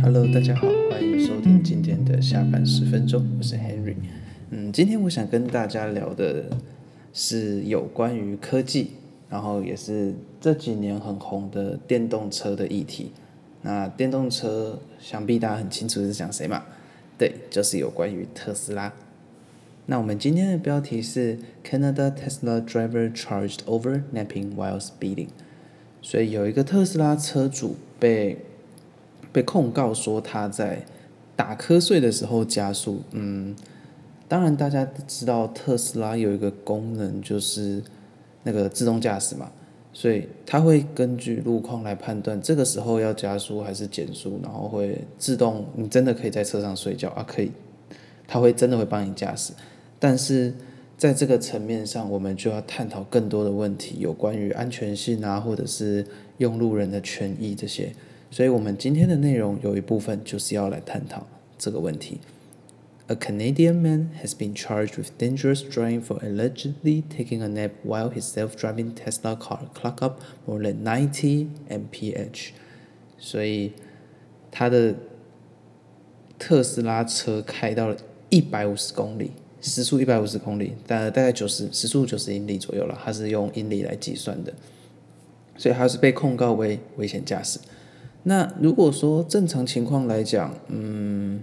Hello，大家好，欢迎收听今天的下班十分钟，我是 Henry。嗯，今天我想跟大家聊的是有关于科技，然后也是这几年很红的电动车的议题。那电动车，想必大家很清楚是讲谁嘛？对，就是有关于特斯拉。那我们今天的标题是 Canada Tesla driver charged over napping while speeding。所以有一个特斯拉车主被被控告说他在打瞌睡的时候加速。嗯，当然大家知道特斯拉有一个功能就是那个自动驾驶嘛。所以它会根据路况来判断这个时候要加速还是减速，然后会自动，你真的可以在车上睡觉啊，可以，它会真的会帮你驾驶。但是在这个层面上，我们就要探讨更多的问题，有关于安全性啊，或者是用路人的权益这些。所以我们今天的内容有一部分就是要来探讨这个问题。A Canadian man has been charged with dangerous driving for allegedly taking a nap while his self-driving Tesla car clocked up more than 90 mph。所以，他的特斯拉车开到了一百五十公里，时速一百五十公里，大大概九十时速九十英里左右了。它是用英里来计算的，所以他是被控告为危险驾驶。那如果说正常情况来讲，嗯。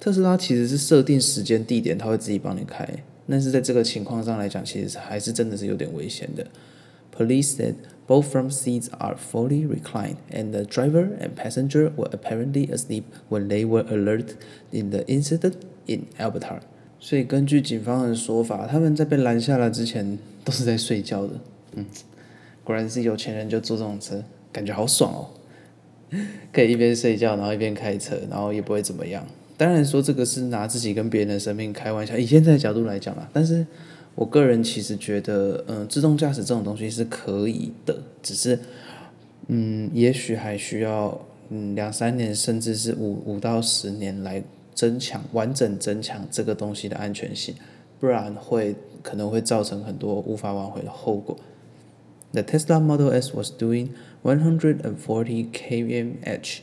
特斯拉其实是设定时间地点，它会自己帮你开。但是在这个情况上来讲，其实还是真的是有点危险的。Police said both front seats are fully reclined, and the driver and passenger were apparently asleep when they were alert in the incident in Alberta。所以根据警方的说法，他们在被拦下来之前都是在睡觉的。嗯，果然是有钱人就坐这种车，感觉好爽哦，可以一边睡觉，然后一边开车，然后也不会怎么样。当然说这个是拿自己跟别人的生命开玩笑，以现在的角度来讲啦，但是我个人其实觉得，嗯，自动驾驶这种东西是可以的，只是，嗯，也许还需要嗯两三年，甚至是五五到十年来增强完整增强这个东西的安全性，不然会可能会造成很多无法挽回的后果。The Tesla Model S was doing 140 km/h.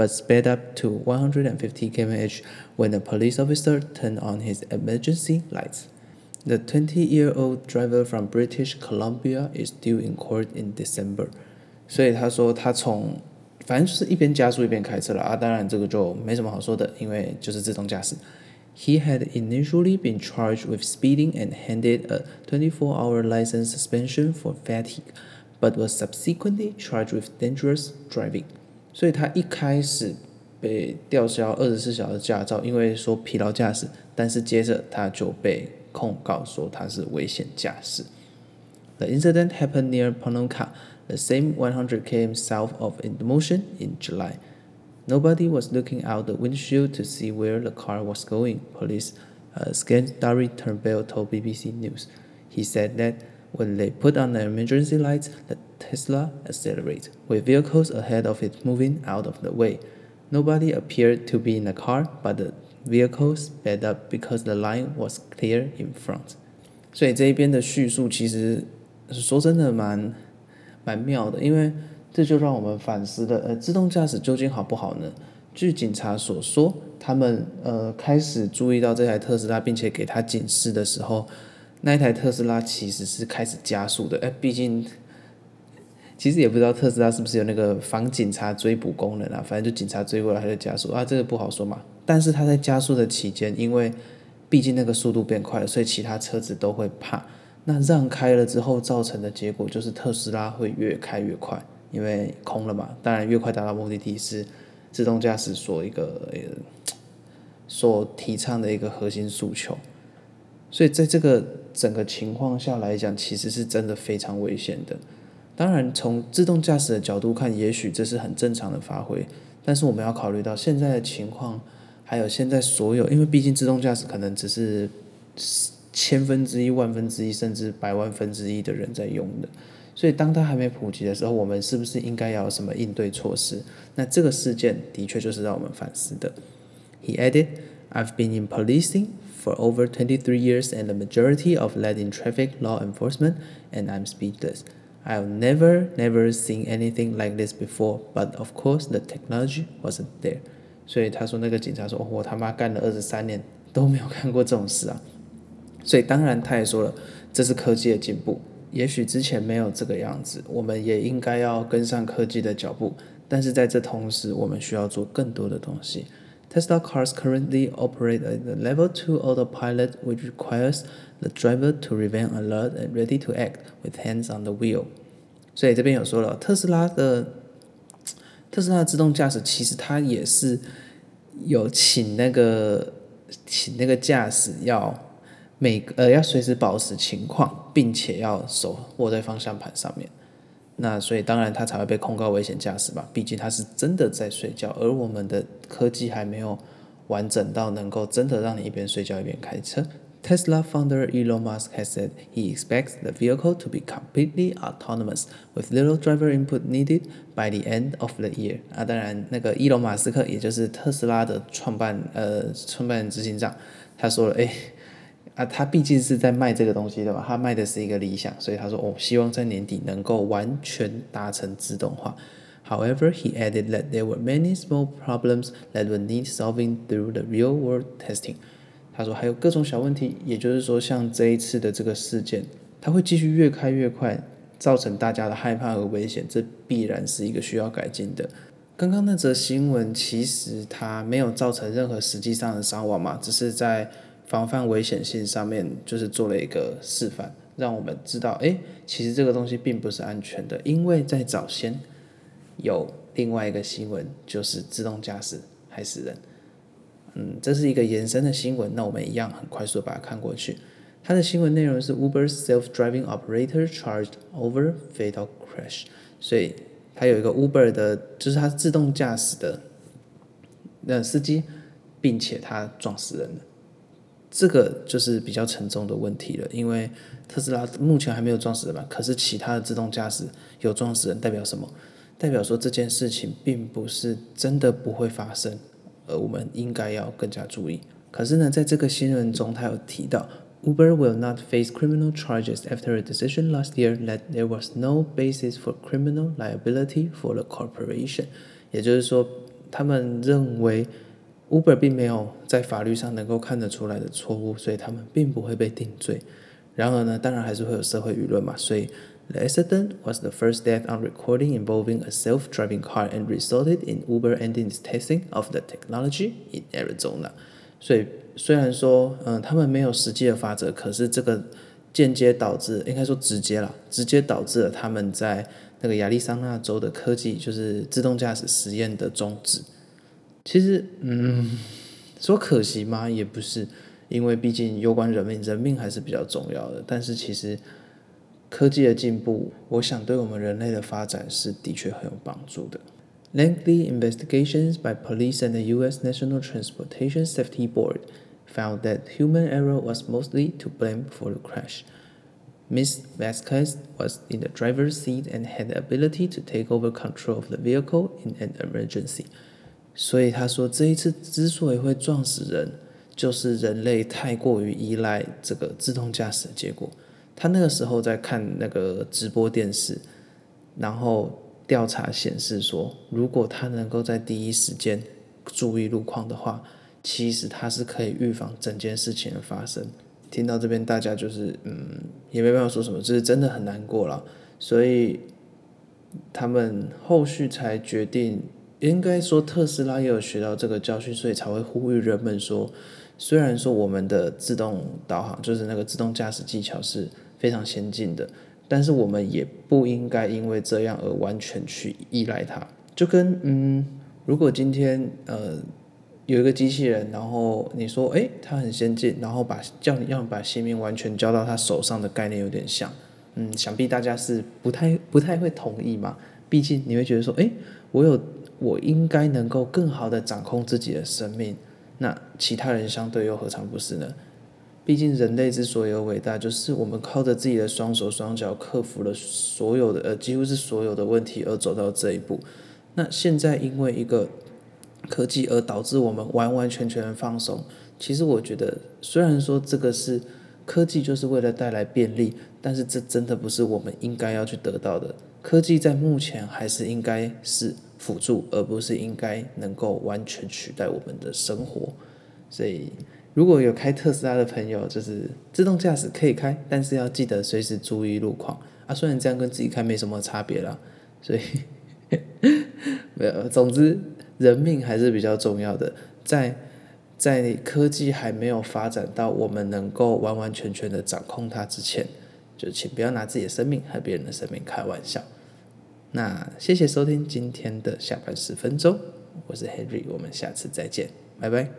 but sped up to 150 km/h when a police officer turned on his emergency lights. The 20-year-old driver from British Columbia is due in court in December. 所以他说他从 反正就是一边加速一边开车了啊，当然这个就没什么好说的，因为就是自动驾驶。He had initially been charged with speeding and handed a 24-hour license suspension for fatigue, but was subsequently charged with dangerous driving. 所以他一开始被吊销二十四小时驾照，因为说疲劳驾驶，但是接着他就被控告说他是危险驾驶。The incident happened near Ponoka, the same 100 km south of Indomotion in July. Nobody was looking out the windshield to see where the car was going. Police, uh, Scandari Turnbull told BBC News. He said that when they put on the emergency lights, the Tesla accelerated, with vehicles ahead of it moving out of the way. Nobody appeared to be in the car, but the vehicle sped up because the line was clear in front. 所以这一边的叙述其实说真的蛮 蛮妙的，因为这就让我们反思了，呃，自动驾驶究竟好不好呢？据警察所说，他们呃开始注意到这台特斯拉，并且给他警示的时候，那一台特斯拉其实是开始加速的，哎，毕竟。其实也不知道特斯拉是不是有那个防警察追捕功能啊，反正就警察追过来，他就加速啊，这个不好说嘛。但是它在加速的期间，因为毕竟那个速度变快了，所以其他车子都会怕。那让开了之后，造成的结果就是特斯拉会越开越快，因为空了嘛。当然，越快达到目的地是自动驾驶所一个所提倡的一个核心诉求。所以在这个整个情况下来讲，其实是真的非常危险的。当然，从自动驾驶的角度看，也许这是很正常的发挥。但是我们要考虑到现在的情况，还有现在所有，因为毕竟自动驾驶可能只是千分之一、万分之一，甚至百万分之一的人在用的。所以，当它还没普及的时候，我们是不是应该要有什么应对措施？那这个事件的确就是让我们反思的。He added, "I've been in policing for over 23 years and the majority of that in traffic law enforcement, and I'm speechless. I've never, never seen anything like this before, but of course the technology wasn't there. 所以他说那个警察说，我他妈干了二十三年都没有看过这种事啊。所以当然他也说了，这是科技的进步，也许之前没有这个样子，我们也应该要跟上科技的脚步。但是在这同时，我们需要做更多的东西。Tesla cars currently operate at the level two autopilot, which requires the driver to remain alert and ready to act with hands on the wheel。所以这边有说了，特斯拉的特斯拉自动驾驶其实它也是有请那个请那个驾驶要。每呃要随时保持情况，并且要手握在方向盘上面，那所以当然他才会被控告危险驾驶吧，毕竟他是真的在睡觉，而我们的科技还没有完整到能够真的让你一边睡觉一边开车。Tesla founder Elon Musk has said he expects the vehicle to be completely autonomous with little driver input needed by the end of the year。啊，当然那个伊隆马斯克也就是特斯拉的创办呃创办执行长，他说了，诶。啊，他毕竟是在卖这个东西的嘛，他卖的是一个理想，所以他说，哦，希望在年底能够完全达成自动化。However, he added that there were many small problems that would need solving through the real-world testing。他说还有各种小问题，也就是说，像这一次的这个事件，它会继续越开越快，造成大家的害怕和危险，这必然是一个需要改进的。刚刚那则新闻其实它没有造成任何实际上的伤亡嘛，只是在。防范危险性上面就是做了一个示范，让我们知道，哎，其实这个东西并不是安全的，因为在早先有另外一个新闻，就是自动驾驶害死人。嗯，这是一个延伸的新闻，那我们一样很快速把它看过去。它的新闻内容是 Uber self-driving operator charged over fatal crash，所以它有一个 Uber 的，就是它自动驾驶的那司机，并且他撞死人了。这个就是比较沉重的问题了，因为特斯拉目前还没有撞死人嘛，可是其他的自动驾驶有撞死人，代表什么？代表说这件事情并不是真的不会发生，而我们应该要更加注意。可是呢，在这个新闻中，他有提到，Uber will not face criminal charges after a decision last year that there was no basis for criminal liability for the corporation，也就是说，他们认为。Uber 并没有在法律上能够看得出来的错误，所以他们并不会被定罪。然而呢，当然还是会有社会舆论嘛。所以，the accident was the first death on recording involving a self-driving car and resulted in Uber ending its testing of the technology in Arizona。所以，虽然说，嗯，他们没有实际的法则，可是这个间接导致，应该说直接了，直接导致了他们在那个亚利桑那州的科技，就是自动驾驶实验的终止。其实，嗯，说可惜吗？也不是，因为毕竟攸关人命，人命还是比较重要的。但是其实科技的进步，我想对我们人类的发展是的确很有帮助的。Lengthy investigations by police and the U.S. National Transportation Safety Board found that human error was mostly to blame for the crash. Ms. Vasquez was in the driver's seat and had the ability to take over control of the vehicle in an emergency. 所以他说，这一次之所以会撞死人，就是人类太过于依赖这个自动驾驶的结果。他那个时候在看那个直播电视，然后调查显示说，如果他能够在第一时间注意路况的话，其实他是可以预防整件事情的发生。听到这边，大家就是嗯，也没办法说什么，就是真的很难过了。所以他们后续才决定。应该说，特斯拉也有学到这个教训，所以才会呼吁人们说，虽然说我们的自动导航就是那个自动驾驶技巧是非常先进的，但是我们也不应该因为这样而完全去依赖它。就跟嗯，如果今天呃有一个机器人，然后你说诶，它很先进，然后把叫你要把性命完全交到他手上的概念有点像，嗯，想必大家是不太不太会同意嘛。毕竟你会觉得说，诶，我有。我应该能够更好的掌控自己的生命，那其他人相对又何尝不是呢？毕竟人类之所以有伟大，就是我们靠着自己的双手双脚克服了所有的呃，几乎是所有的问题而走到这一步。那现在因为一个科技而导致我们完完全全放松，其实我觉得，虽然说这个是科技就是为了带来便利，但是这真的不是我们应该要去得到的。科技在目前还是应该是辅助，而不是应该能够完全取代我们的生活。所以，如果有开特斯拉的朋友，就是自动驾驶可以开，但是要记得随时注意路况啊。虽然这样跟自己开没什么差别啦，所以没有。总之，人命还是比较重要的。在在科技还没有发展到我们能够完完全全的掌控它之前，就请不要拿自己的生命和别人的生命开玩笑。那谢谢收听今天的下班十分钟，我是 Henry，我们下次再见，拜拜。